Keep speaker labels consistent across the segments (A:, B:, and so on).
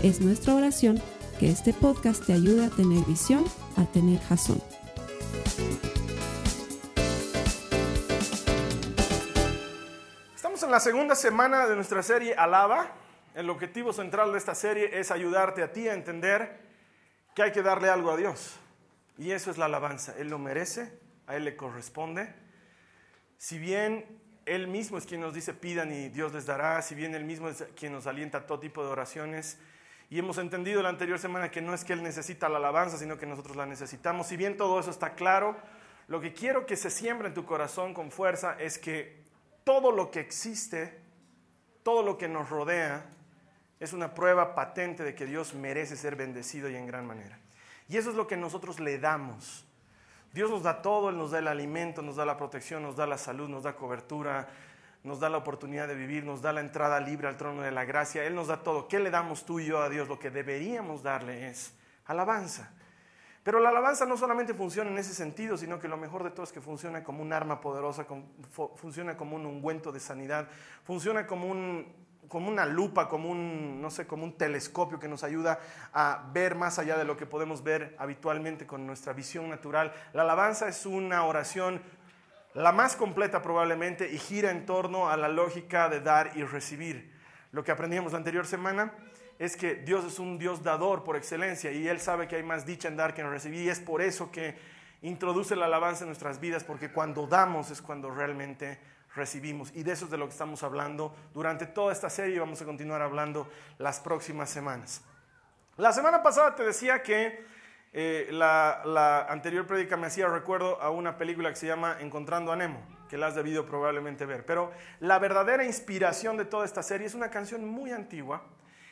A: Es nuestra oración que este podcast te ayude a tener visión, a tener jazón.
B: Estamos en la segunda semana de nuestra serie Alaba. El objetivo central de esta serie es ayudarte a ti a entender que hay que darle algo a Dios. Y eso es la alabanza. Él lo merece, a Él le corresponde. Si bien Él mismo es quien nos dice pidan y Dios les dará, si bien Él mismo es quien nos alienta a todo tipo de oraciones, y hemos entendido la anterior semana que no es que Él necesita la alabanza, sino que nosotros la necesitamos. Si bien todo eso está claro, lo que quiero que se siembre en tu corazón con fuerza es que todo lo que existe, todo lo que nos rodea, es una prueba patente de que Dios merece ser bendecido y en gran manera. Y eso es lo que nosotros le damos. Dios nos da todo, Él nos da el alimento, nos da la protección, nos da la salud, nos da cobertura, nos da la oportunidad de vivir, nos da la entrada libre al trono de la gracia, Él nos da todo. ¿Qué le damos tú y yo a Dios? Lo que deberíamos darle es alabanza. Pero la alabanza no solamente funciona en ese sentido, sino que lo mejor de todo es que funciona como un arma poderosa, funciona como un ungüento de sanidad, funciona como, un, como una lupa, como un, no sé, como un telescopio que nos ayuda a ver más allá de lo que podemos ver habitualmente con nuestra visión natural. La alabanza es una oración la más completa probablemente, y gira en torno a la lógica de dar y recibir. Lo que aprendíamos la anterior semana es que Dios es un Dios dador por excelencia y Él sabe que hay más dicha en dar que en recibir y es por eso que introduce la alabanza en nuestras vidas, porque cuando damos es cuando realmente recibimos. Y de eso es de lo que estamos hablando durante toda esta serie y vamos a continuar hablando las próximas semanas. La semana pasada te decía que eh, la, anterior prédica me hacía recuerdo a una película que se llama Encontrando a Nemo, que la has debido probablemente ver. Pero la verdadera inspiración de toda esta serie es una canción muy antigua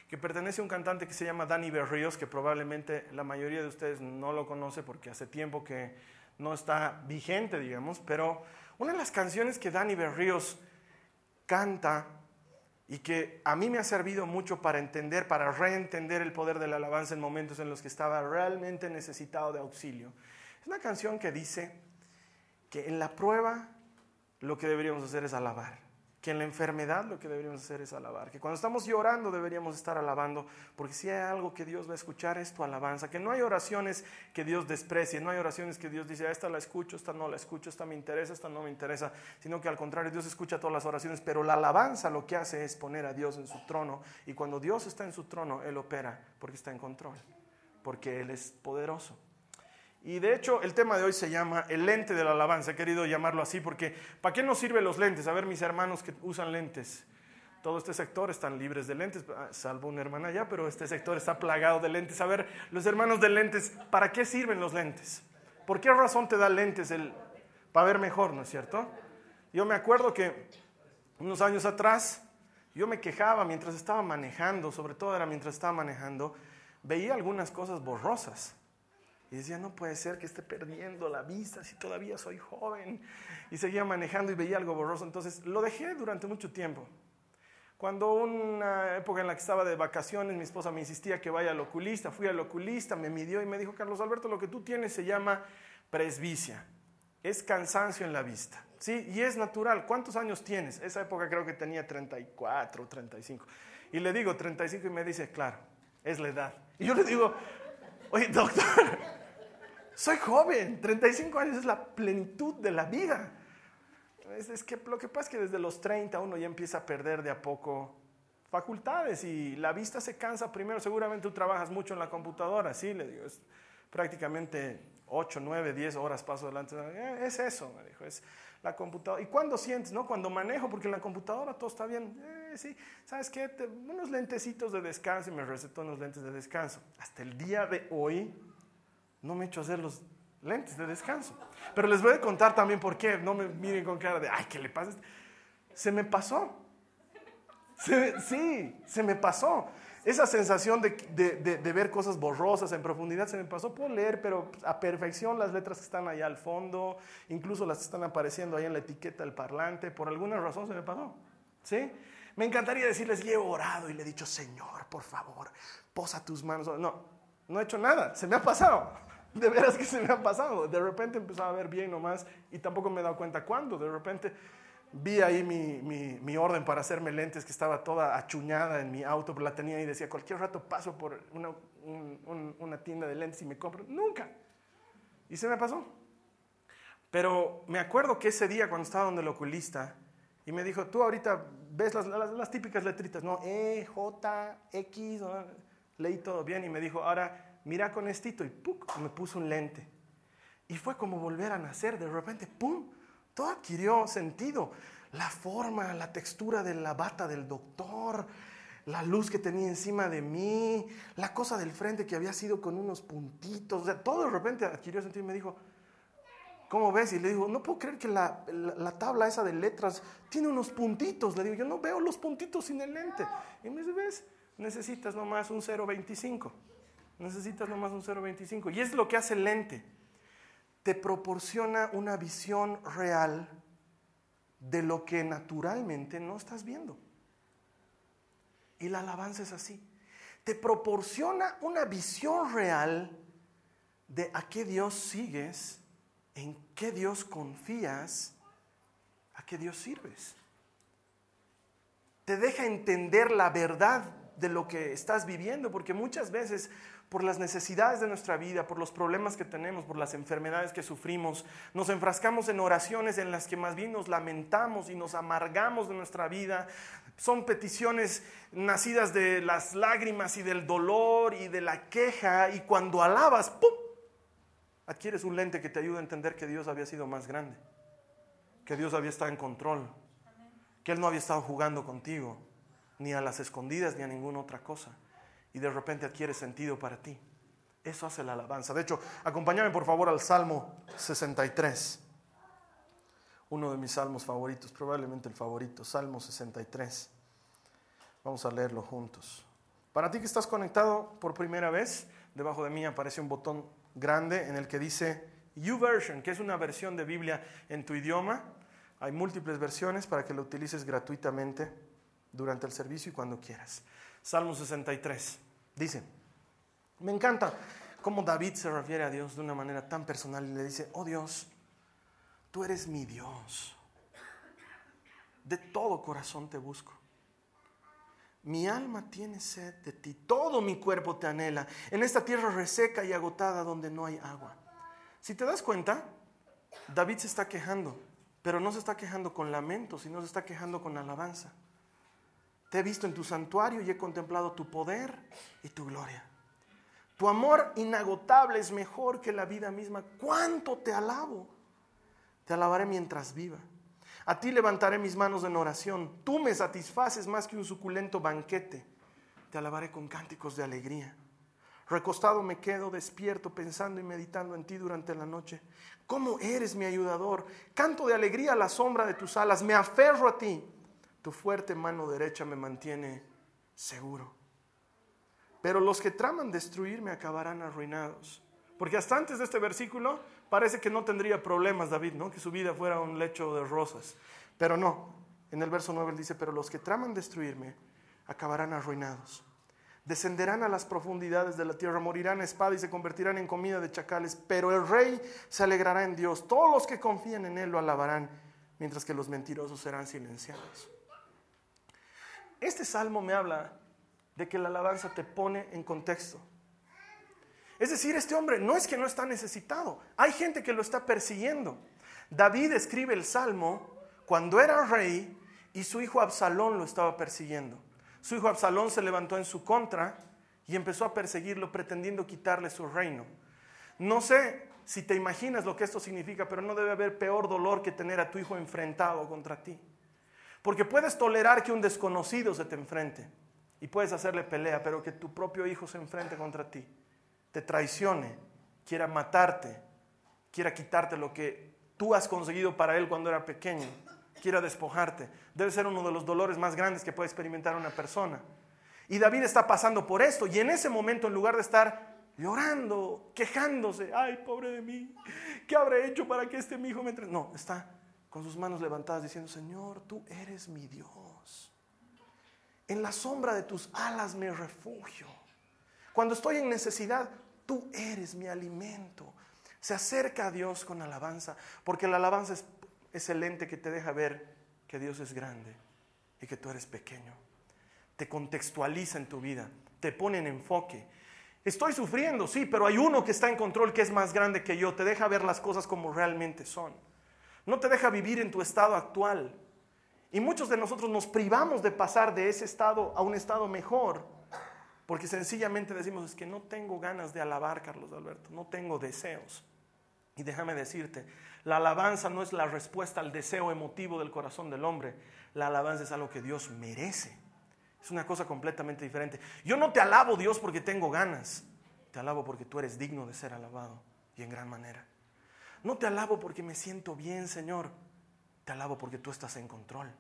B: que pertenece a un cantante que se llama Danny Berríos, que probablemente la mayoría de ustedes no lo conoce porque hace tiempo que no está vigente, digamos, pero una de las canciones que Danny Berríos canta y que a mí me ha servido mucho para entender, para reentender el poder de la alabanza en momentos en los que estaba realmente necesitado de auxilio. Es una canción que dice que en la prueba lo que deberíamos hacer es alabar que en la enfermedad lo que deberíamos hacer es alabar, que cuando estamos llorando deberíamos estar alabando, porque si hay algo que Dios va a escuchar es tu alabanza, que no hay oraciones que Dios desprecie, no hay oraciones que Dios dice, esta la escucho, esta no la escucho, esta me interesa, esta no me interesa, sino que al contrario Dios escucha todas las oraciones, pero la alabanza lo que hace es poner a Dios en su trono y cuando Dios está en su trono, Él opera porque está en control, porque Él es poderoso. Y de hecho el tema de hoy se llama el lente de la alabanza. He querido llamarlo así porque ¿para qué nos sirven los lentes? A ver mis hermanos que usan lentes. Todo este sector están libres de lentes, ah, salvo una hermana ya, pero este sector está plagado de lentes. A ver, los hermanos de lentes, ¿para qué sirven los lentes? ¿Por qué razón te da lentes el, para ver mejor, no es cierto? Yo me acuerdo que unos años atrás yo me quejaba mientras estaba manejando, sobre todo era mientras estaba manejando, veía algunas cosas borrosas. Y decía, no puede ser que esté perdiendo la vista si todavía soy joven. Y seguía manejando y veía algo borroso. Entonces lo dejé durante mucho tiempo. Cuando una época en la que estaba de vacaciones, mi esposa me insistía que vaya al oculista. Fui al oculista, me midió y me dijo, Carlos Alberto, lo que tú tienes se llama presbicia. Es cansancio en la vista. ¿sí? Y es natural. ¿Cuántos años tienes? Esa época creo que tenía 34, 35. Y le digo 35 y me dice, claro, es la edad. Y yo le digo, oye, doctor, soy joven, 35 años es la plenitud de la vida. Es, que lo que pasa es que desde los 30 uno ya empieza a perder de a poco facultades y la vista se cansa primero. Seguramente tú trabajas mucho en la computadora, sí, le digo, es prácticamente 8, 9, 10 horas paso delante. Eh, es eso, me dijo, es la computadora. ¿Y cuándo sientes? No? Cuando manejo, porque en la computadora todo está bien. Eh, sí, ¿sabes qué? unos lentecitos de descanso y me recetó unos lentes de descanso. Hasta el día de hoy no me he hecho hacer los lentes de descanso. Pero les voy a contar también por qué. No me miren con cara de, ay, ¿qué le pasa? Se me pasó. sí, se me pasó. esa sensación de, de, ver cosas borrosas en profundidad se me pasó por leer, pero a perfección las letras que están allá al fondo, incluso las que están apareciendo ahí en la etiqueta del parlante, por alguna razón se me pasó. ¿Sí? Me encantaría decirles, y he orado y le he dicho, Señor, por favor, posa tus manos. No, no he hecho nada, se me ha pasado. De veras que se me ha pasado. De repente empezaba a ver bien nomás y tampoco me he dado cuenta cuándo. De repente vi ahí mi, orden para hacerme lentes que estaba toda achuñada en mi auto, pero la tenía y decía, cualquier rato paso por una, una tienda de lentes y me compro. Nunca. Y se me pasó. Pero me acuerdo que ese día cuando estaba donde el oculista y me dijo, tú ahorita ves las, las, típicas letritas, ¿no? E, J, X, leí todo bien y me dijo, ahora mira con estito y me puso un lente. Y fue como volver a nacer, de repente, ¡pum! Todo adquirió sentido. La forma, la textura de la bata del doctor, la luz que tenía encima de mí, la cosa del frente que había sido con unos puntitos, o todo de repente adquirió sentido y me dijo, ¿cómo ves? Y le digo, no puedo creer que la, tabla esa de letras tiene unos puntitos. Le digo, yo no veo los puntitos sin el lente. Y me dice, ¿ves? Necesitas nomás un 0.25. Necesitas nomás un 0.25. Y es lo que hace el lente te proporciona una visión real de lo que naturalmente no estás viendo. Y la alabanza es así. Te proporciona una visión real de a qué Dios sigues, en qué Dios confías, a qué Dios sirves. Te deja entender la verdad de lo que estás viviendo, porque muchas veces por las necesidades de nuestra vida, por los problemas que tenemos, por las enfermedades que sufrimos. Nos enfrascamos en oraciones en las que más bien nos lamentamos y nos amargamos de nuestra vida. Son peticiones nacidas de las lágrimas y del dolor y de la queja y cuando alabas, ¡pum! Adquieres un lente que te ayuda a entender que Dios había sido más grande, que Dios había estado en control, que Él no había estado jugando contigo, ni a las escondidas, ni a ninguna otra cosa y de repente adquiere sentido para ti. Eso hace la alabanza. De hecho, acompáñame por favor al Salmo 63. Uno de mis salmos favoritos, probablemente el favorito, Salmo 63. Vamos a leerlo juntos. Para ti que estás conectado por primera vez, debajo de mí aparece un botón grande en el que dice YouVersion, que es una versión de Biblia en tu idioma. Hay múltiples versiones para que lo utilices gratuitamente durante el servicio y cuando quieras. Salmo 63. Dice, me encanta cómo David se refiere a Dios de una manera tan personal y le dice, oh Dios, tú eres mi Dios. De todo corazón te busco. Mi alma tiene sed de ti, todo mi cuerpo te anhela, en esta tierra reseca y agotada donde no hay agua. Si te das cuenta, David se está quejando, pero no se está quejando con lamento, sino se está quejando con alabanza. Te he visto en tu santuario y he contemplado tu poder y tu gloria. Tu amor inagotable es mejor que la vida misma. ¿Cuánto te alabo? Te alabaré mientras viva. A ti levantaré mis manos en oración. Tú me satisfaces más que un suculento banquete. Te alabaré con cánticos de alegría. Recostado me quedo despierto pensando y meditando en ti durante la noche. ¿Cómo eres mi ayudador? Canto de alegría a la sombra de tus alas. Me aferro a ti tu fuerte mano derecha me mantiene seguro. Pero los que traman destruirme acabarán arruinados. Porque hasta antes de este versículo parece que no tendría problemas David, ¿no? Que su vida fuera un lecho de rosas. Pero no. En el verso 9 él dice, pero los que traman destruirme acabarán arruinados. Descenderán a las profundidades de la tierra, morirán a espada y se convertirán en comida de chacales. Pero el rey se alegrará en Dios. Todos los que confían en él lo alabarán, mientras que los mentirosos serán silenciados. Este salmo me habla de que la alabanza te pone en contexto. Es decir, este hombre no es que no está necesitado, hay gente que lo está persiguiendo. David escribe el salmo cuando era rey y su hijo Absalón lo estaba persiguiendo. Su hijo Absalón se levantó en su contra y empezó a perseguirlo pretendiendo quitarle su reino. No sé si te imaginas lo que esto significa, pero no debe haber peor dolor que tener a tu hijo enfrentado contra ti. Porque puedes tolerar que un desconocido se te enfrente y puedes hacerle pelea, pero que tu propio hijo se enfrente contra ti, te traicione, quiera matarte, quiera quitarte lo que tú has conseguido para él cuando era pequeño, quiera despojarte, debe ser uno de los dolores más grandes que puede experimentar una persona. Y David está pasando por esto. Y en ese momento, en lugar de estar llorando, quejándose, ay, pobre de mí, ¿qué habré hecho para que este mi hijo me entre? No, está con sus manos levantadas diciendo, Señor, tú eres mi Dios. En la sombra de tus alas me refugio. Cuando estoy en necesidad, tú eres mi alimento. Se acerca a Dios con alabanza, porque la alabanza es, es el ente que te deja ver que Dios es grande y que tú eres pequeño. Te contextualiza en tu vida, te pone en enfoque. Estoy sufriendo, sí, pero hay uno que está en control que es más grande que yo, te deja ver las cosas como realmente son. No te deja vivir en tu estado actual. Y muchos de nosotros nos privamos de pasar de ese estado a un estado mejor, porque sencillamente decimos, es que no tengo ganas de alabar, Carlos Alberto, no tengo deseos. Y déjame decirte, la alabanza no es la respuesta al deseo emotivo del corazón del hombre, la alabanza es algo que Dios merece. Es una cosa completamente diferente. Yo no te alabo Dios porque tengo ganas, te alabo porque tú eres digno de ser alabado y en gran manera. No te alabo porque me siento bien, Señor, te alabo porque tú estás en control.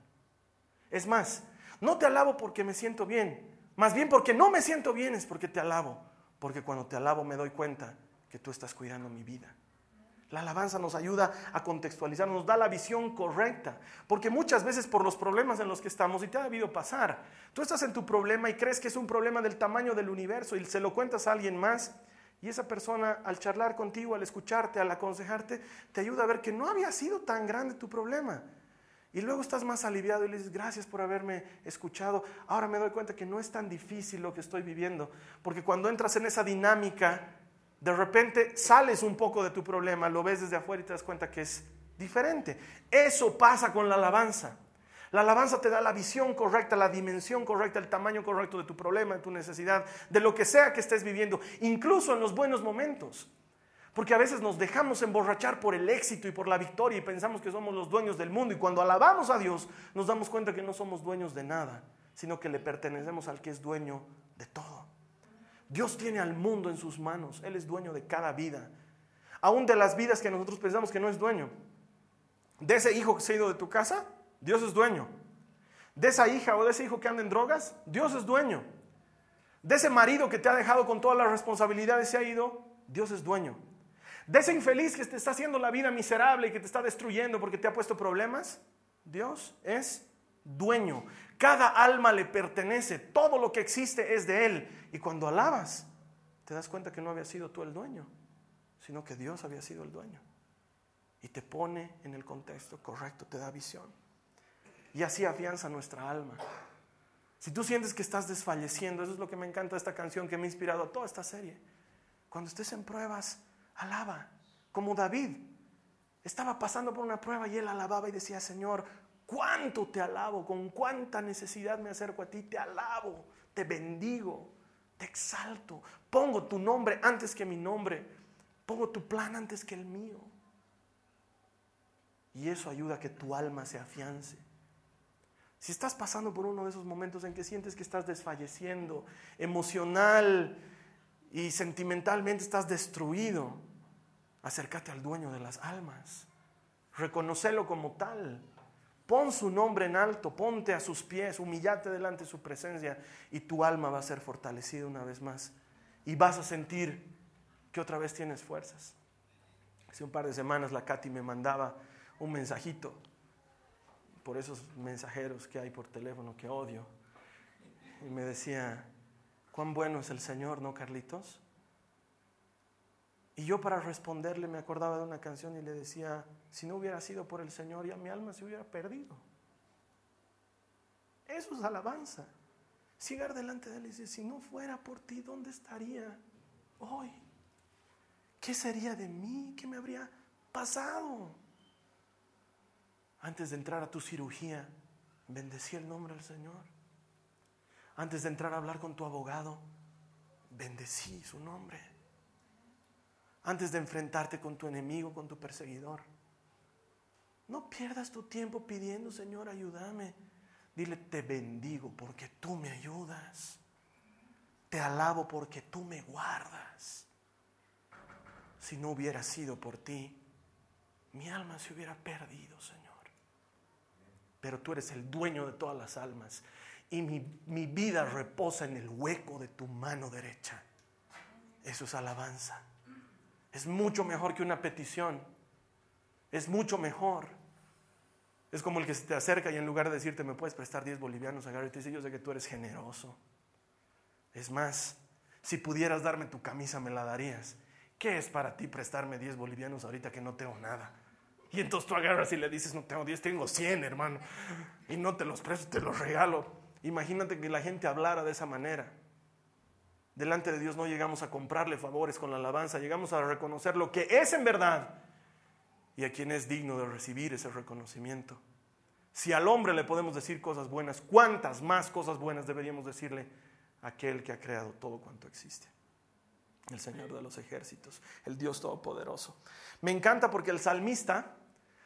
B: Es más, no te alabo porque me siento bien, más bien porque no me siento bien es porque te alabo, porque cuando te alabo me doy cuenta que tú estás cuidando mi vida. La alabanza nos ayuda a contextualizar, nos da la visión correcta, porque muchas veces por los problemas en los que estamos, y te ha debido pasar, tú estás en tu problema y crees que es un problema del tamaño del universo y se lo cuentas a alguien más, y esa persona al charlar contigo, al escucharte, al aconsejarte, te ayuda a ver que no había sido tan grande tu problema. Y luego estás más aliviado y le dices, gracias por haberme escuchado. Ahora me doy cuenta que no es tan difícil lo que estoy viviendo, porque cuando entras en esa dinámica, de repente sales un poco de tu problema, lo ves desde afuera y te das cuenta que es diferente. Eso pasa con la alabanza. La alabanza te da la visión correcta, la dimensión correcta, el tamaño correcto de tu problema, de tu necesidad, de lo que sea que estés viviendo, incluso en los buenos momentos. Porque a veces nos dejamos emborrachar por el éxito y por la victoria y pensamos que somos los dueños del mundo. Y cuando alabamos a Dios, nos damos cuenta que no somos dueños de nada, sino que le pertenecemos al que es dueño de todo. Dios tiene al mundo en sus manos. Él es dueño de cada vida. Aún de las vidas que nosotros pensamos que no es dueño. De ese hijo que se ha ido de tu casa, Dios es dueño. De esa hija o de ese hijo que anda en drogas, Dios es dueño. De ese marido que te ha dejado con todas las responsabilidades y se ha ido, Dios es dueño. De ese infeliz que te está haciendo la vida miserable y que te está destruyendo porque te ha puesto problemas, Dios es dueño. Cada alma le pertenece, todo lo que existe es de Él. Y cuando alabas, te das cuenta que no había sido tú el dueño, sino que Dios había sido el dueño. Y te pone en el contexto correcto, te da visión. Y así afianza nuestra alma. Si tú sientes que estás desfalleciendo, eso es lo que me encanta de esta canción que me ha inspirado a toda esta serie. Cuando estés en pruebas, alaba, como David. Estaba pasando por una prueba y él alababa y decía, Señor, cuánto te alabo, con cuánta necesidad me acerco a ti, te alabo, te bendigo, te exalto, pongo tu nombre antes que mi nombre, pongo tu plan antes que el mío. Y eso ayuda a que tu alma se afiance. Si estás pasando por uno de esos momentos en que sientes que estás desfalleciendo emocional y sentimentalmente estás destruido, acércate al dueño de las almas. Reconocelo como tal. Pon su nombre en alto, ponte a sus pies, humillate delante de su presencia y tu alma va a ser fortalecida una vez más. Y vas a sentir que otra vez tienes fuerzas. Hace un par de semanas la Katy me mandaba un mensajito por esos mensajeros que hay por teléfono que odio. Y me decía, cuán bueno es el Señor, ¿no, Carlitos? Y yo para responderle me acordaba de una canción y le decía, si no hubiera sido por el Señor, ya mi alma se hubiera perdido. Eso es alabanza. Sigar delante de él y decir, si no fuera por ti, ¿dónde estaría hoy? ¿Qué sería de mí? ¿Qué me habría pasado? Antes de entrar a tu cirugía, bendecí el nombre del Señor. Antes de entrar a hablar con tu abogado, bendecí su nombre antes de enfrentarte con tu enemigo, con tu perseguidor. No pierdas tu tiempo pidiendo, Señor, ayúdame. Dile, te bendigo porque tú me ayudas. Te alabo porque tú me guardas. Si no hubiera sido por ti, mi alma se hubiera perdido, Señor. Pero tú eres el dueño de todas las almas. y mi, mi vida reposa en el hueco de tu mano derecha. Eso es alabanza. Es mucho mejor que una petición. Es mucho mejor. Es como el que se te acerca y en lugar de decirte, me puedes prestar 10 bolivianos, agarra y te dice, yo sé que tú eres generoso. Es más, si pudieras darme tu camisa, me la darías. ¿Qué es para ti prestarme 10 bolivianos ahorita que no tengo nada? Y entonces tú agarras y le dices, no tengo 10, tengo 100, hermano. Y no te los presto, te los regalo. Imagínate que la gente hablara de esa manera. Delante de Dios no llegamos a comprarle favores con la alabanza, llegamos a reconocer lo que es en verdad y a quien es digno de recibir ese reconocimiento. Si al hombre le podemos decir cosas buenas, ¿cuántas más cosas buenas deberíamos decirle a aquel que ha creado todo cuanto existe? El Señor de los ejércitos, el Dios Todopoderoso. Me encanta porque el salmista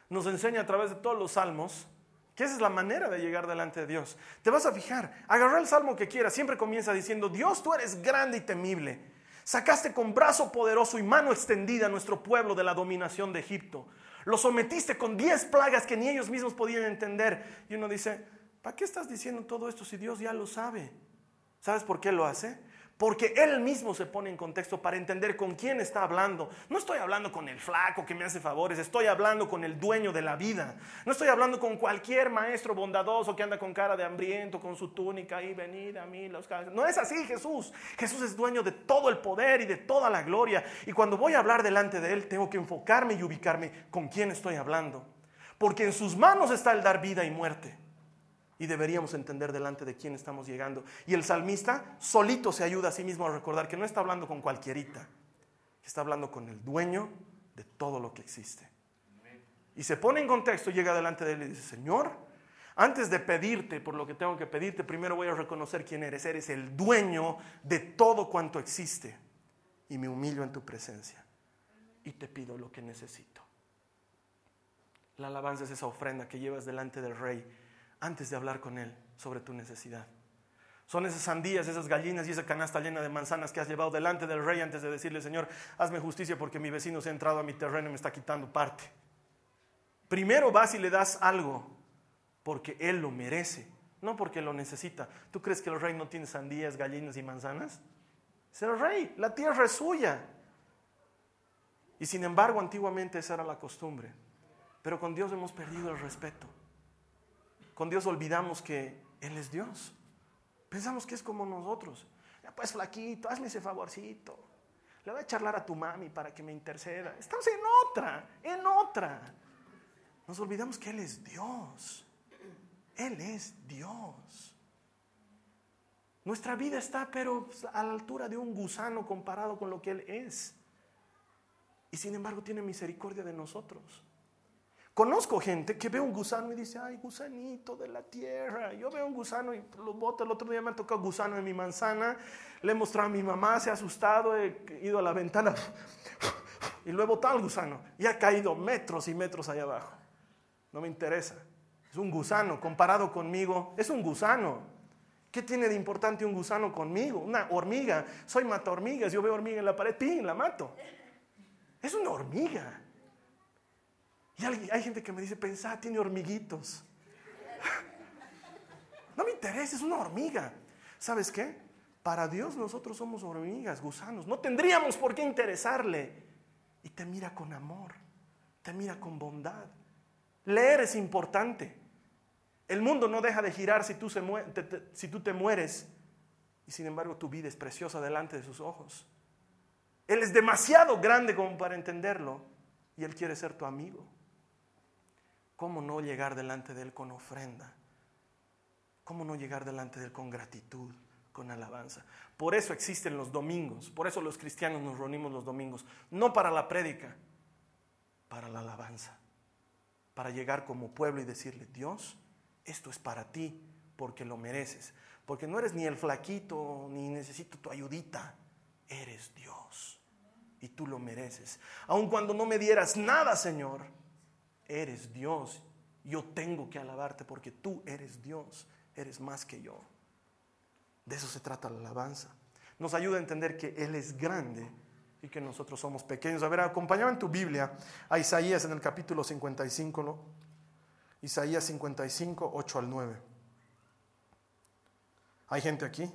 B: nos enseña a través de todos los salmos que esa es la manera de llegar delante de Dios. Te vas a fijar, agarra el salmo que quieras, siempre comienza diciendo, Dios tú eres grande y temible. Sacaste con brazo poderoso y mano extendida a nuestro pueblo de la dominación de Egipto. Lo sometiste con diez plagas que ni ellos mismos podían entender. Y uno dice, ¿para qué estás diciendo todo esto si Dios ya lo sabe? ¿Sabes por qué lo hace? Porque él mismo se pone en contexto para entender con quién está hablando. No estoy hablando con el flaco que me hace favores, estoy hablando con el dueño de la vida. No estoy hablando con cualquier maestro bondadoso que anda con cara de hambriento, con su túnica y venid a mí los No es así Jesús. Jesús es dueño de todo el poder y de toda la gloria. Y cuando voy a hablar delante de él, tengo que enfocarme y ubicarme con quién estoy hablando. Porque en sus manos está el dar vida y muerte y deberíamos entender delante de quién estamos llegando. Y el salmista solito se ayuda a sí mismo a recordar que no está hablando con cualquierita, está hablando con el dueño de todo lo que existe. Y se pone en contexto, llega delante de él y dice, Señor, antes de pedirte por lo que tengo que pedirte, primero voy a reconocer quién eres. Eres el dueño de todo cuanto existe. Y me humillo en tu presencia. Y te pido lo que necesito. La alabanza es esa ofrenda que llevas delante del rey antes de hablar con Él sobre tu necesidad. Son esas sandías, esas gallinas y esa canasta llena de manzanas que has llevado delante del rey antes de decirle, Señor, hazme justicia porque mi vecino se ha entrado a mi terreno y me está quitando parte. Primero vas y le das algo porque Él lo merece, no porque lo necesita. ¿Tú crees que el rey no tiene sandías, gallinas y manzanas? Es el rey, la tierra es suya. Y sin embargo, antiguamente esa era la costumbre. Pero con Dios hemos perdido el respeto. Con Dios olvidamos que Él es Dios. Pensamos que es como nosotros. Pues flaquito, hazme ese favorcito. Le voy a charlar a tu mami para que me interceda. Estamos en otra, en otra. Nos olvidamos que Él es Dios. Él es Dios. Nuestra vida está pero a la altura de un gusano comparado con lo que Él es. Y sin embargo tiene misericordia de nosotros. Conozco gente que ve un gusano y dice, ay, gusanito de la tierra. Yo veo un gusano y lo boto. El otro día me ha tocado gusano en mi manzana. Le he mostrado a mi mamá, se ha asustado, he ido a la ventana y lo he botado al gusano. Y ha caído metros y metros allá abajo. No me interesa. Es un gusano. Comparado conmigo, es un gusano. ¿Qué tiene de importante un gusano conmigo? Una hormiga. Soy mata hormigas. Yo veo hormiga en la pared, ¡pin! La mato. Es una hormiga. Y hay, gente que me dice, pensá, tiene hormiguitos. No me interesa, es una hormiga. ¿Sabes qué? Para Dios nosotros somos hormigas, gusanos. No tendríamos por qué interesarle. Y te mira con amor, te mira con bondad. Leer es importante. El mundo no deja de girar si tú, si tú te mueres. Y sin embargo tu vida es preciosa delante de sus ojos. Él es demasiado grande como para entenderlo. Y Él quiere ser tu amigo. ¿Cómo no llegar delante de Él con ofrenda? ¿Cómo no llegar delante de Él con gratitud, con alabanza? Por eso existen los domingos, por eso los cristianos nos reunimos los domingos, no para la prédica, para la alabanza, para llegar como pueblo y decirle, Dios, esto es para ti, porque lo mereces, porque no eres ni el flaquito, ni necesito tu ayudita, eres Dios y tú lo mereces. Aun cuando no me dieras nada, Señor, eres Dios. Yo tengo que alabarte porque tú eres Dios, eres más que yo. De eso se trata la alabanza. Nos ayuda a entender que Él es grande y que nosotros somos pequeños. A ver, acompáñame en tu Biblia a Isaías en el capítulo 55, ¿no? Isaías 55, 8 al 9. ¿Hay gente aquí?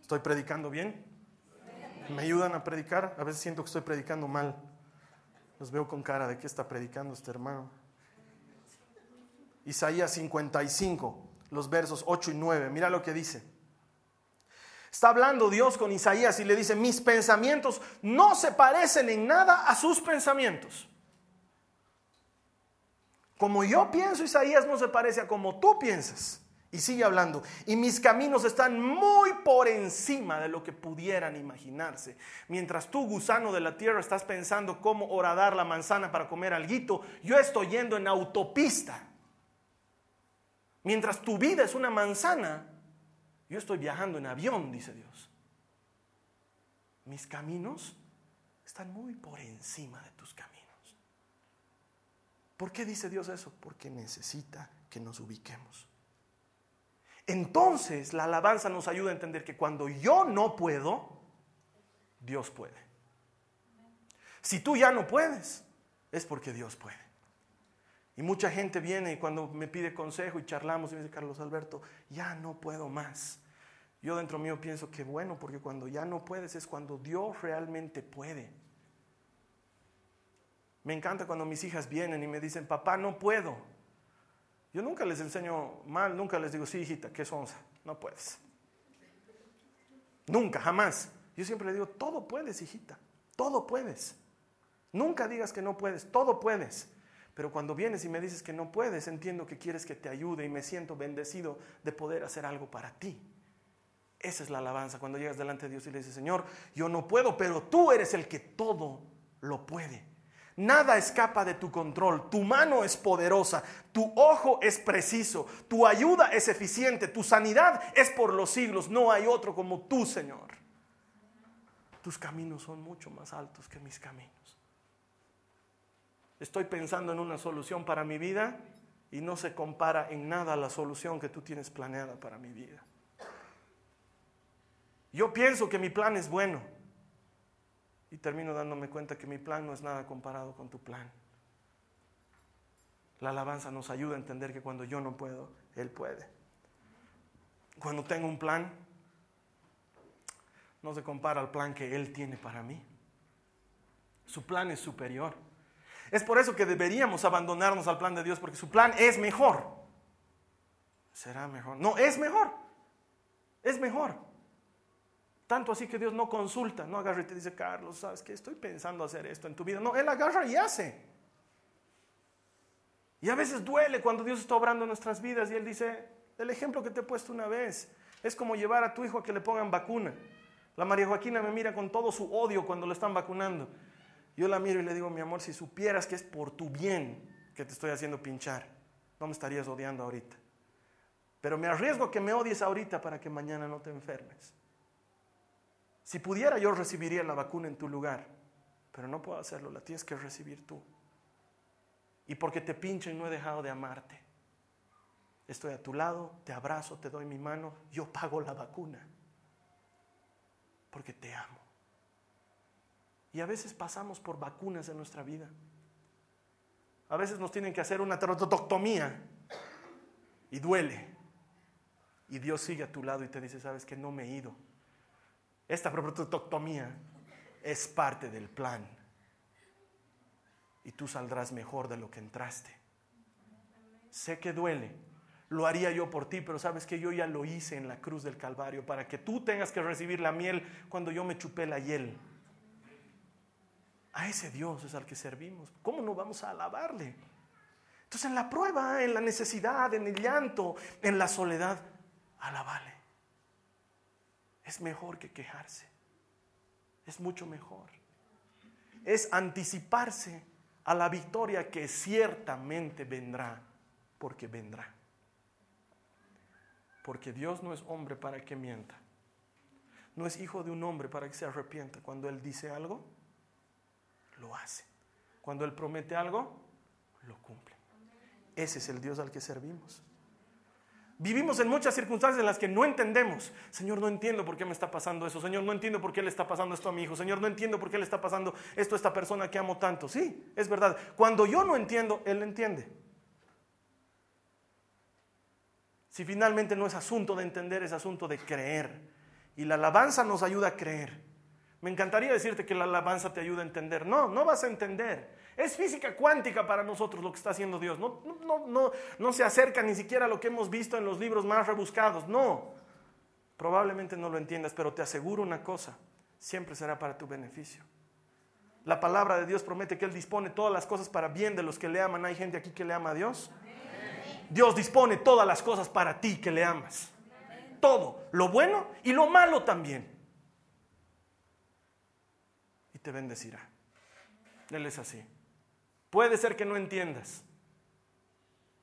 B: ¿Estoy predicando bien? ¿Me ayudan a predicar? A veces siento que estoy predicando mal. Los veo con cara de qué está predicando este hermano. Isaías 55, los versos 8 y 9. Mira lo que dice. Está hablando Dios con Isaías y le dice, mis pensamientos no se parecen en nada a sus pensamientos. Como yo pienso, Isaías no se parece a como tú piensas. Y sigue hablando. Y mis caminos están muy por encima de lo que pudieran imaginarse. Mientras tú, gusano de la tierra, estás pensando cómo horadar la manzana para comer alguito, yo estoy yendo en autopista. Mientras tu vida es una manzana, yo estoy viajando en avión, dice Dios. Mis caminos están muy por encima de tus caminos. ¿Por qué dice Dios eso? Porque necesita que nos ubiquemos. Entonces la alabanza nos ayuda a entender que cuando yo no puedo, Dios puede. Si tú ya no puedes, es porque Dios puede. Y mucha gente viene y cuando me pide consejo y charlamos y me dice, Carlos Alberto, ya no puedo más. Yo dentro mío pienso que bueno, porque cuando ya no puedes es cuando Dios realmente puede. Me encanta cuando mis hijas vienen y me dicen, papá, no puedo. Yo nunca les enseño mal, nunca les digo, sí, hijita, ¿qué onza? No puedes. Nunca, jamás. Yo siempre le digo, todo puedes, hijita, todo puedes. Nunca digas que no puedes, todo puedes. Pero cuando vienes y me dices que no puedes, entiendo que quieres que te ayude y me siento bendecido de poder hacer algo para ti. Esa es la alabanza cuando llegas delante de Dios y le dices, Señor, yo no puedo, pero tú eres el que todo lo puede. Nada escapa de tu control. Tu mano es poderosa, tu ojo es preciso, tu ayuda es eficiente, tu sanidad es por los siglos. No hay otro como tú, Señor. Tus caminos son mucho más altos que mis caminos. Estoy pensando en una solución para mi vida y no se compara en nada a la solución que tú tienes planeada para mi vida. Yo pienso que mi plan es bueno y termino dándome cuenta que mi plan no es nada comparado con tu plan. La alabanza nos ayuda a entender que cuando yo no puedo, Él puede. Cuando tengo un plan, no se compara al plan que Él tiene para mí. Su plan es superior. Es por eso que deberíamos abandonarnos al plan de Dios, porque su plan es mejor. ¿Será mejor? No, es mejor. Es mejor. Tanto así que Dios no consulta, no agarra y te dice, Carlos, ¿sabes qué? Estoy pensando hacer esto en tu vida. No, Él agarra y hace. Y a veces duele cuando Dios está obrando en nuestras vidas y Él dice, el ejemplo que te he puesto una vez, es como llevar a tu hijo a que le pongan vacuna. La María Joaquina me mira con todo su odio cuando lo están vacunando. Yo la miro y le digo, mi amor, si supieras que es por tu bien que te estoy haciendo pinchar, no me estarías odiando ahorita. Pero me arriesgo que me odies ahorita para que mañana no te enfermes. Si pudiera yo recibiría la vacuna en tu lugar, pero no puedo hacerlo, la tienes que recibir tú. Y porque te pincho y no he dejado de amarte. Estoy a tu lado, te abrazo, te doy mi mano, yo pago la vacuna. Porque te amo. Y a veces pasamos por vacunas en nuestra vida. A veces nos tienen que hacer una teratoctomía y duele. Y Dios sigue a tu lado y te dice, sabes que no me he ido esta prototomía es parte del plan. Y tú saldrás mejor de lo que entraste. Sé que duele. Lo haría yo por ti, pero sabes que yo ya lo hice en la cruz del Calvario para que tú tengas que recibir la miel cuando yo me chupé la hiel. A ese Dios es al que servimos. ¿Cómo no vamos a alabarle? Entonces en la prueba, en la necesidad, en el llanto, en la soledad, alabale es mejor que quejarse. Es mucho mejor. Es anticiparse a la victoria que ciertamente vendrá, porque vendrá. Porque Dios no es hombre para que mienta. No es hijo de un hombre para que se arrepienta. Cuando Él dice algo, lo hace. Cuando Él promete algo, lo cumple. Ese es el Dios al que servimos. Vivimos en muchas circunstancias en las que no entendemos. Señor, no entiendo por qué me está pasando eso. Señor, no entiendo por qué le está pasando esto a mi hijo. Señor, no entiendo por qué le está pasando esto a esta persona que amo tanto. Sí, es verdad. Cuando yo no entiendo, Él entiende. Si finalmente no es asunto de entender, es asunto de creer. Y la alabanza nos ayuda a creer. Me encantaría decirte que la alabanza te ayuda a entender. No, no vas a entender. Es física cuántica para nosotros lo que está haciendo Dios. No, no, no, no se acerca ni siquiera a lo que hemos visto en los libros más rebuscados. No. Probablemente no lo entiendas, pero te aseguro una cosa. Siempre será para tu beneficio. La palabra de Dios promete que Él dispone todas las cosas para bien de los que le aman. ¿Hay gente aquí que le ama a Dios? Dios dispone todas las cosas para ti que le amas. Todo, lo bueno y lo malo también. Y te bendecirá. Él es así. Puede ser que no entiendas.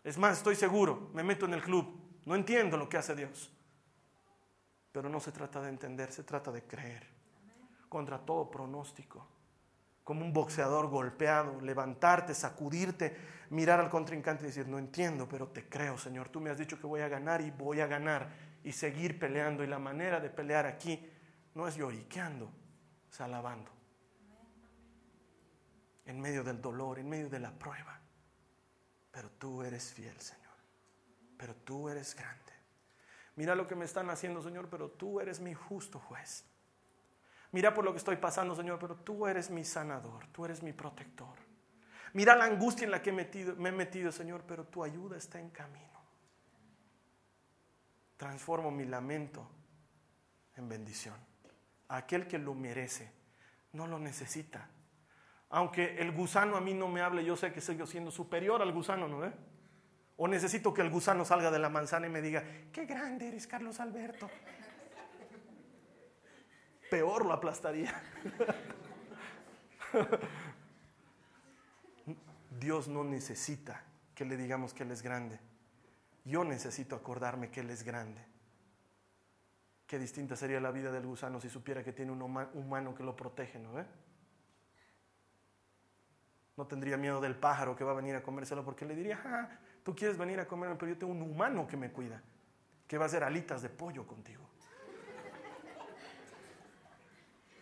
B: Es más, estoy seguro, me meto en el club, no entiendo lo que hace Dios. Pero no se trata de entender, se trata de creer. Contra todo pronóstico como un boxeador golpeado, levantarte, sacudirte, mirar al contrincante y decir, no entiendo, pero te creo, Señor, tú me has dicho que voy a ganar y voy a ganar y seguir peleando. Y la manera de pelear aquí no es lloriqueando, es alabando. En medio del dolor, en medio de la prueba. Pero tú eres fiel, Señor. Pero tú eres grande. Mira lo que me están haciendo, Señor, pero tú eres mi justo juez. Mira por lo que estoy pasando, Señor, pero tú eres mi sanador, tú eres mi protector. Mira la angustia en la que me he metido, Señor, pero tu ayuda está en camino. Transformo mi lamento en bendición. Aquel que lo merece, no lo necesita. Aunque el gusano a mí no me hable, yo sé que sigo siendo superior al gusano, ¿no? ve? O necesito que el gusano salga de la manzana y me diga, qué grande eres, Carlos Alberto peor lo aplastaría. Dios no necesita que le digamos que Él es grande. Yo necesito acordarme que Él es grande. Qué distinta sería la vida del gusano si supiera que tiene un humano que lo protege, ¿no? No tendría miedo del pájaro que va a venir a comérselo porque le diría, ah, tú quieres venir a comerme, pero yo tengo un humano que me cuida, que va a hacer alitas de pollo contigo.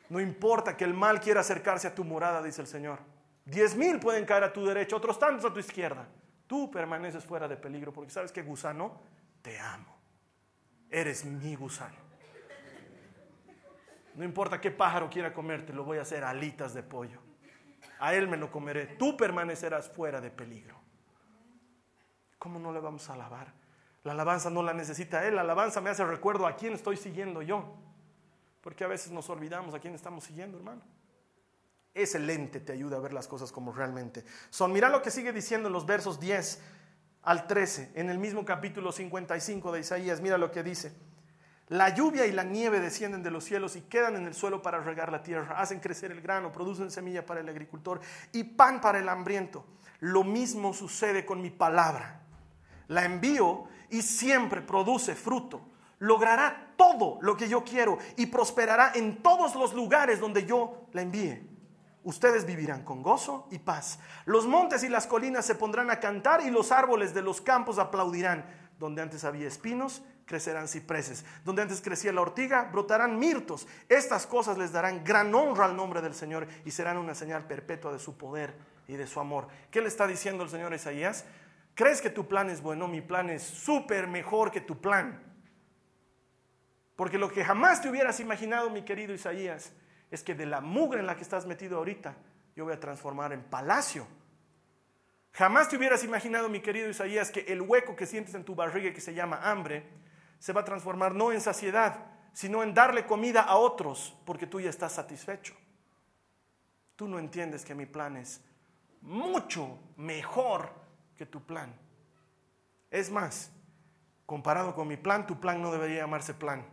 B: No importa que el mal quiera acercarse a tu morada, dice el Señor. Diez mil pueden caer a tu derecha, otros tantos a tu izquierda. Tú permaneces fuera de peligro porque sabes que gusano, te amo. Eres mi gusano. No importa qué pájaro quiera comerte, lo voy a hacer alitas de pollo. A él me lo comeré. Tú permanecerás fuera de peligro. ¿Cómo no le vamos a alabar? La alabanza no la necesita él. La alabanza me hace recuerdo a quién estoy siguiendo yo. Porque a veces nos olvidamos a quién estamos siguiendo, hermano. Ese te ayuda a ver las cosas como realmente son. Mira lo que sigue diciendo en los versos 10 al 13, en el mismo capítulo 55 de Isaías. Mira lo que dice. La lluvia y la nieve descienden de los cielos y quedan en el suelo para regar la tierra, hacen crecer el grano, producen semilla para el agricultor y pan para el hambriento. Lo mismo sucede con mi palabra. La envío y siempre produce fruto logrará todo lo que yo quiero y prosperará en todos los lugares donde yo la envíe. Ustedes vivirán con gozo y paz. Los montes y las colinas se pondrán a cantar y los árboles de los campos aplaudirán. Donde antes había espinos, crecerán cipreses. Donde antes crecía la ortiga, brotarán mirtos. Estas cosas les darán gran honra al nombre del Señor y serán una señal perpetua de su poder y de su amor. ¿Qué le está diciendo el Señor Isaías? ¿Crees que tu plan es bueno? Mi plan es súper mejor que tu plan. Porque lo que jamás te hubieras imaginado, mi querido Isaías, es que de la mugre en la que estás metido ahorita, yo voy a transformar en palacio. Jamás te hubieras imaginado, mi querido Isaías, que el hueco que sientes en tu barriga que se llama hambre, se va a transformar no en saciedad, sino en darle comida a otros, porque tú ya estás satisfecho. Tú no entiendes que mi plan es mucho mejor que tu plan. Es más, comparado con mi plan, tu plan no debería llamarse plan.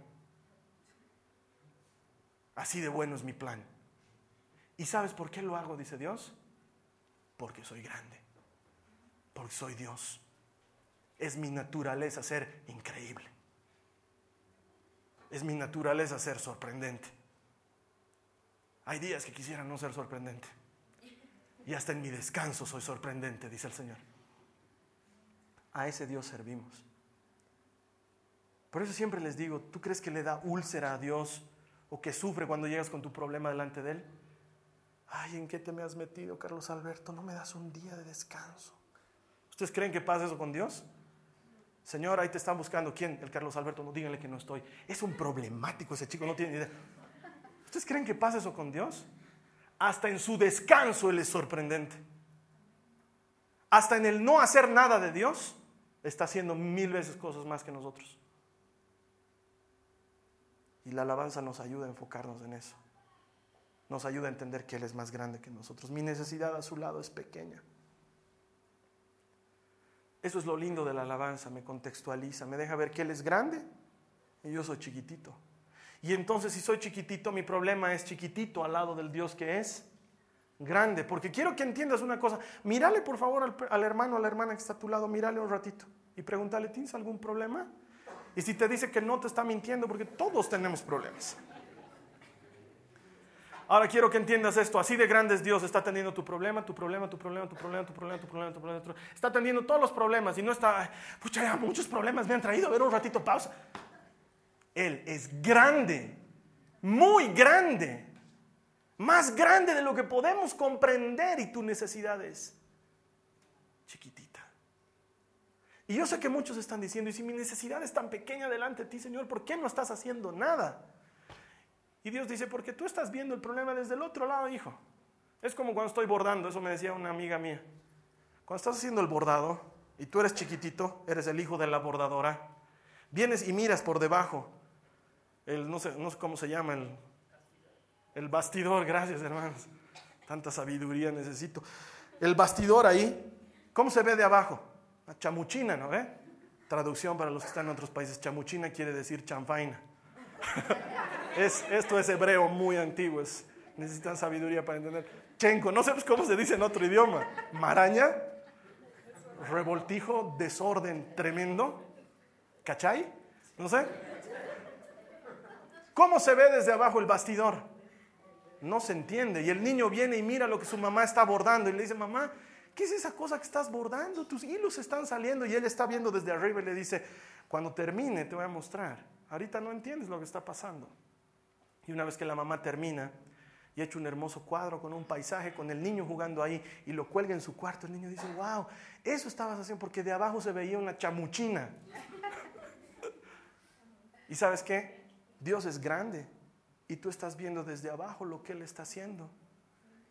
B: Así de bueno es mi plan. ¿Y sabes por qué lo hago? Dice Dios. Porque soy grande. Porque soy Dios. Es mi naturaleza ser increíble. Es mi naturaleza ser sorprendente. Hay días que quisiera no ser sorprendente. Y hasta en mi descanso soy sorprendente, dice el Señor. A ese Dios servimos. Por eso siempre les digo, ¿tú crees que le da úlcera a Dios o que sufre cuando llegas con tu problema delante de Él. Ay, ¿en qué te me has metido, Carlos Alberto? No me das un día de descanso. ¿Ustedes creen que pasa eso con Dios? Señor, ahí te están buscando. ¿Quién? El Carlos Alberto. No, díganle que no estoy. Es un problemático ese chico, no tiene idea. ¿Ustedes creen que pasa eso con Dios? Hasta en su descanso Él es sorprendente. Hasta en el no hacer nada de Dios, está haciendo mil veces cosas más que nosotros. Y la alabanza nos ayuda a enfocarnos en eso. Nos ayuda a entender que Él es más grande que nosotros. Mi necesidad a su lado es pequeña. Eso es lo lindo de la alabanza, me contextualiza, me deja ver que Él es grande y yo soy chiquitito. Y entonces si soy chiquitito, mi problema es chiquitito al lado del Dios que es grande. Porque quiero que entiendas una cosa. Mírale por favor al, al hermano, a la hermana que está a tu lado, mírale un ratito y pregúntale, ¿tienes algún problema? Y si te dice que no, te está mintiendo porque todos tenemos problemas. Ahora quiero que entiendas esto, así de grande es Dios, está atendiendo tu problema, tu problema, tu problema, tu problema, tu problema, tu problema, tu problema, tu problema. Está atendiendo todos los problemas y no está, pucha, ya muchos problemas me han traído, a ver un ratito pausa. Él es grande, muy grande, más grande de lo que podemos comprender y tu necesidad es chiquitita. Y yo sé que muchos están diciendo, y si mi necesidad es tan pequeña delante de ti, Señor, ¿por qué no estás haciendo nada? Y Dios dice, porque tú estás viendo el problema desde el otro lado, hijo. Es como cuando estoy bordando, eso me decía una amiga mía. Cuando estás haciendo el bordado y tú eres chiquitito, eres el hijo de la bordadora, vienes y miras por debajo, el, no, sé, no sé cómo se llama, el, el bastidor, gracias hermanos, tanta sabiduría necesito. El bastidor ahí, ¿cómo se ve de abajo? La chamuchina, ¿no ve? Traducción para los que están en otros países, chamuchina quiere decir chanfaina. es, esto es hebreo muy antiguo, es, necesitan sabiduría para entender. Chenco, no sé cómo se dice en otro idioma. Maraña, revoltijo, desorden tremendo. ¿Cachai? No sé. ¿Cómo se ve desde abajo el bastidor? No se entiende. Y el niño viene y mira lo que su mamá está bordando y le dice, mamá, ¿qué es esa cosa que estás bordando? Tus hilos están saliendo y él está viendo desde arriba y le dice, cuando termine te voy a mostrar. Ahorita no entiendes lo que está pasando. Y una vez que la mamá termina y echa un hermoso cuadro con un paisaje, con el niño jugando ahí y lo cuelga en su cuarto, el niño dice, wow, eso estabas haciendo porque de abajo se veía una chamuchina. ¿Y sabes qué? Dios es grande y tú estás viendo desde abajo lo que Él está haciendo.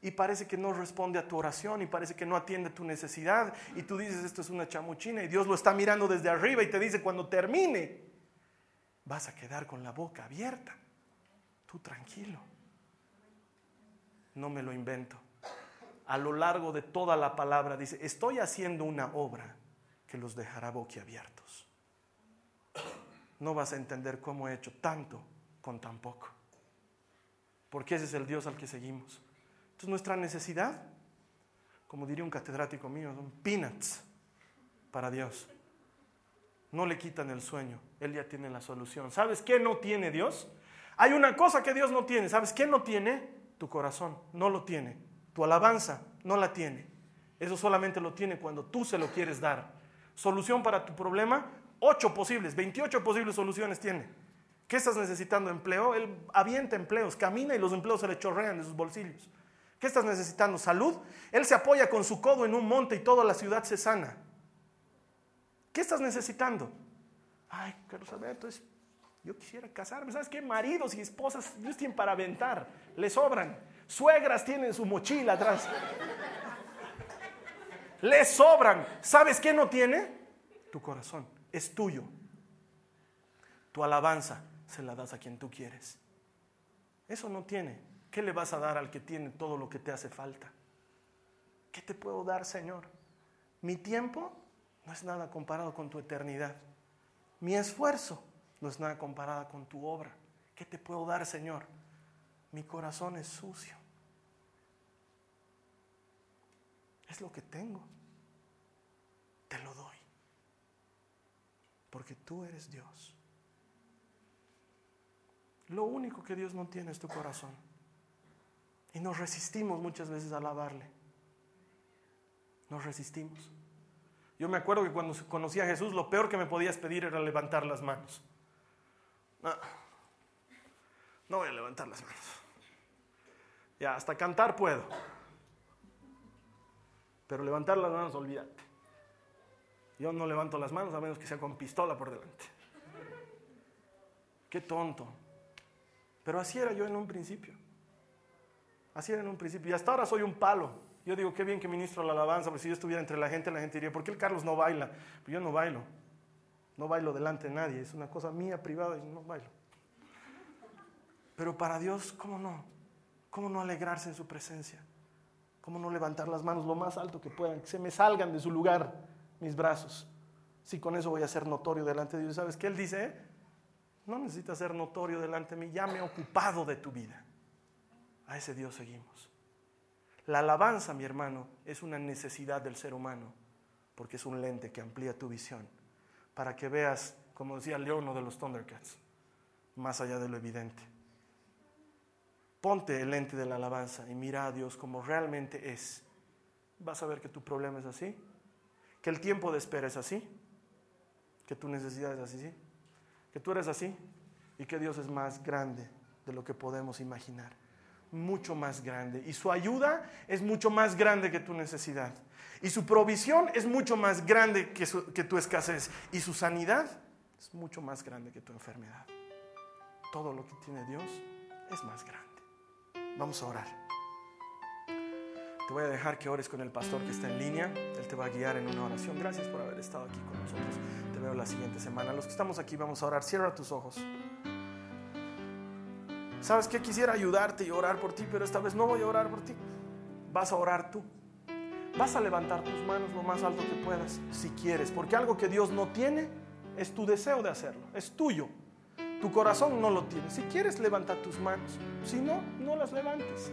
B: Y parece que no responde a tu oración y parece que no atiende tu necesidad. Y tú dices, esto es una chamuchina y Dios lo está mirando desde arriba y te dice, cuando termine, vas a quedar con la boca abierta. Tú tranquilo. No me lo invento. A lo largo de toda la palabra dice, estoy haciendo una obra que los dejará boquiabiertos. No vas a entender cómo he hecho tanto con tan poco. Porque ese es el Dios al que seguimos. Entonces nuestra necesidad, como diría un catedrático mío, son peanuts para Dios. No le quitan el sueño, Él ya tiene la solución. ¿Sabes qué no tiene Dios? Hay una cosa que Dios no tiene. ¿Sabes qué no tiene? Tu corazón, no lo tiene. Tu alabanza, no la tiene. Eso solamente lo tiene cuando tú se lo quieres dar. Solución para tu problema, ocho posibles, 28 posibles soluciones tiene. ¿Qué estás necesitando? ¿Empleo? Él avienta empleos, camina y los empleos se le chorrean de sus bolsillos. ¿Qué estás necesitando? ¿Salud? Él se apoya con su codo en un monte y toda la ciudad se sana. ¿Qué estás necesitando? Ay, Carlos Alberto, es, yo quisiera casarme. ¿Sabes qué? Maridos y esposas, ellos tienen para aventar, le sobran. Suegras tienen su mochila atrás. Le sobran. ¿Sabes qué no tiene? Tu corazón. Es tuyo. Tu alabanza se la das a quien tú quieres. Eso no tiene. ¿Qué le vas a dar al que tiene todo lo que te hace falta? ¿Qué te puedo dar, Señor? Mi tiempo no es nada comparado con tu eternidad. Mi esfuerzo no es nada comparado con tu obra. ¿Qué te puedo dar, Señor? Mi corazón es sucio. Es lo que tengo. Te lo doy. Porque tú eres Dios. Lo único que Dios no tiene es tu corazón. Y nos resistimos muchas veces a alabarle. Nos resistimos. Yo me acuerdo que cuando conocí a Jesús, lo peor que me podías pedir era levantar las manos. No, voy a levantar las manos. Ya, hasta cantar puedo. Pero levantar las manos, olvídate. Yo no levanto las manos a menos que sea con pistola por delante. Qué tonto. Pero así era yo en un principio. Así era en un principio. Y hasta ahora soy un palo. Yo digo, qué bien que ministro la alabanza, porque si yo estuviera entre la gente, la gente diría, ¿por qué el Carlos no baila? Pues yo no bailo. No bailo delante de nadie. Es una cosa mía privada y no bailo. Pero para Dios, ¿cómo no? ¿Cómo no alegrarse en su presencia? ¿Cómo no levantar las manos lo más alto que puedan? Que se me salgan de su lugar mis brazos. Si con eso voy a ser notorio delante de Dios. ¿Sabes qué Él dice? No necesitas ser notorio delante de mí. Ya me he ocupado de tu vida. A ese Dios seguimos. La alabanza, mi hermano, es una necesidad del ser humano, porque es un lente que amplía tu visión, para que veas, como decía Leono de los Thundercats, más allá de lo evidente. Ponte el lente de la alabanza y mira a Dios como realmente es. Vas a ver que tu problema es así, que el tiempo de espera es así, que tu necesidad es así, que tú eres así y que Dios es más grande de lo que podemos imaginar, mucho más grande. Y su ayuda es mucho más grande que tu necesidad. Y su provisión es mucho más grande que, que tu escasez. Y su sanidad es mucho más grande que tu enfermedad. Todo lo que tiene Dios es más grande. Vamos a orar. Te voy a dejar que ores con el pastor que está en línea. Él te va a guiar en una oración. Gracias por haber estado aquí con nosotros. Te veo la siguiente semana. Los que estamos aquí vamos a orar. Cierra tus ojos. ¿Sabes qué? Quisiera ayudarte y orar por ti, pero esta vez no voy a orar por ti. Vas a orar tú. Vas a levantar tus manos lo más alto que puedas, si quieres, porque algo que Dios no tiene es tu deseo de hacerlo, es tuyo. Tu corazón no lo tiene. Si quieres, levanta tus manos. Si no, no las levantes.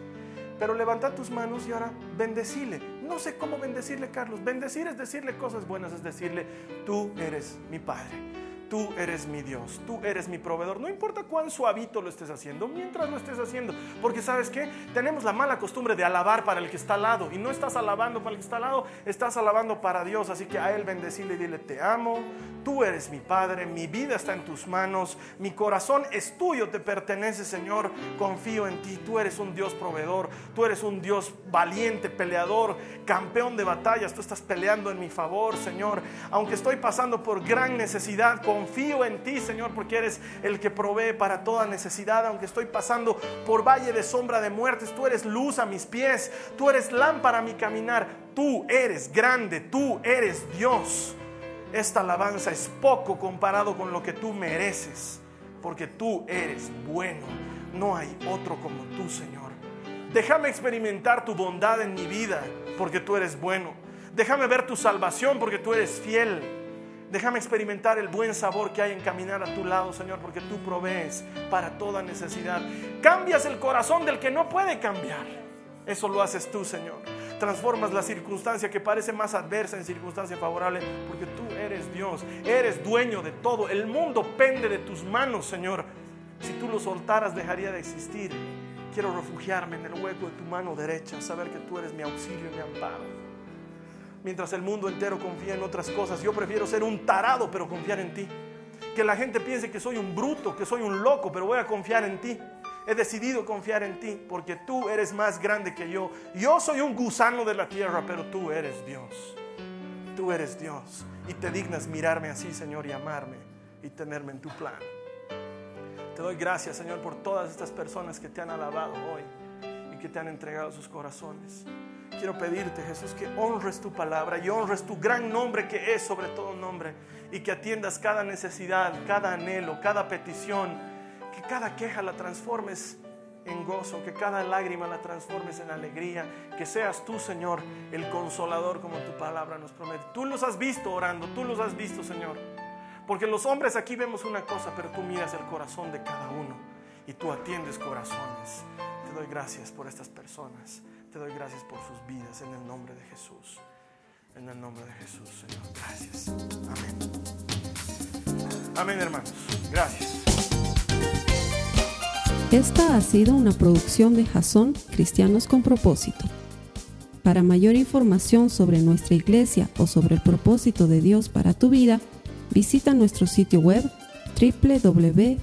B: Pero levanta tus manos y ahora bendecile. No sé cómo bendecirle, Carlos. Bendecir es decirle cosas buenas, es decirle, tú eres mi Padre tú eres mi Dios, tú eres mi proveedor. No importa cuán suavito lo estés haciendo, mientras lo estés haciendo. Porque sabes qué? Tenemos la mala costumbre de alabar para el que está al lado. Y no estás alabando para el que está al lado, estás alabando para Dios. Así que a Él bendecile y dile, te amo, tú eres mi Padre, mi vida está en tus manos, mi corazón es tuyo, te pertenece Señor, confío en ti. Tú eres un Dios proveedor, tú eres un Dios valiente, peleador, campeón de batallas. Tú estás peleando en mi favor, Señor. Aunque estoy pasando por gran necesidad, con confío en ti, Señor, porque eres el que provee para toda necesidad. Aunque estoy pasando por valle de sombra de muertes, tú eres luz a mis pies, tú eres lámpara a mi caminar. Tú eres grande, tú eres Dios. Esta alabanza es poco comparado con lo que tú mereces, porque tú eres bueno. No hay otro como tú, Señor. Déjame experimentar tu bondad en mi vida, porque tú eres bueno. Déjame ver tu salvación, porque tú eres fiel. Déjame experimentar el buen sabor que hay en caminar a tu lado, Señor, porque tú provees para toda necesidad. Cambias el corazón del que no puede cambiar. Eso lo haces tú, Señor. Transformas la circunstancia que parece más adversa en circunstancia favorable, porque tú eres Dios, eres dueño de todo. El mundo pende de tus manos, Señor. Si tú lo soltaras, dejaría de existir. Quiero refugiarme en el hueco de tu mano derecha, saber que tú eres mi auxilio y mi amparo mientras el mundo entero confía en otras cosas. Yo prefiero ser un tarado, pero confiar en ti. Que la gente piense que soy un bruto, que soy un loco, pero voy a confiar en ti. He decidido confiar en ti porque tú eres más grande que yo. Yo soy un gusano de la tierra, pero tú eres Dios. Tú eres Dios y te dignas mirarme así, Señor, y amarme y tenerme en tu plan. Te doy gracias, Señor, por todas estas personas que te han alabado hoy y que te han entregado sus corazones quiero pedirte, Jesús, que honres tu palabra y honres tu gran nombre que es sobre todo nombre y que atiendas cada necesidad, cada anhelo, cada petición, que cada queja la transformes en gozo, que cada lágrima la transformes en alegría, que seas tú, Señor, el consolador como tu palabra nos promete. Tú los has visto orando, tú los has visto, Señor. Porque los hombres aquí vemos una cosa, pero tú miras el corazón de cada uno y tú atiendes corazones. Te doy gracias por estas personas. Te doy gracias por sus vidas en el nombre de Jesús. En el nombre de Jesús, Señor. Gracias. Amén. Amén, hermanos. Gracias.
A: Esta ha sido una producción de Jason Cristianos con propósito. Para mayor información sobre nuestra iglesia o sobre el propósito de Dios para tu vida, visita nuestro sitio web www.jason.info.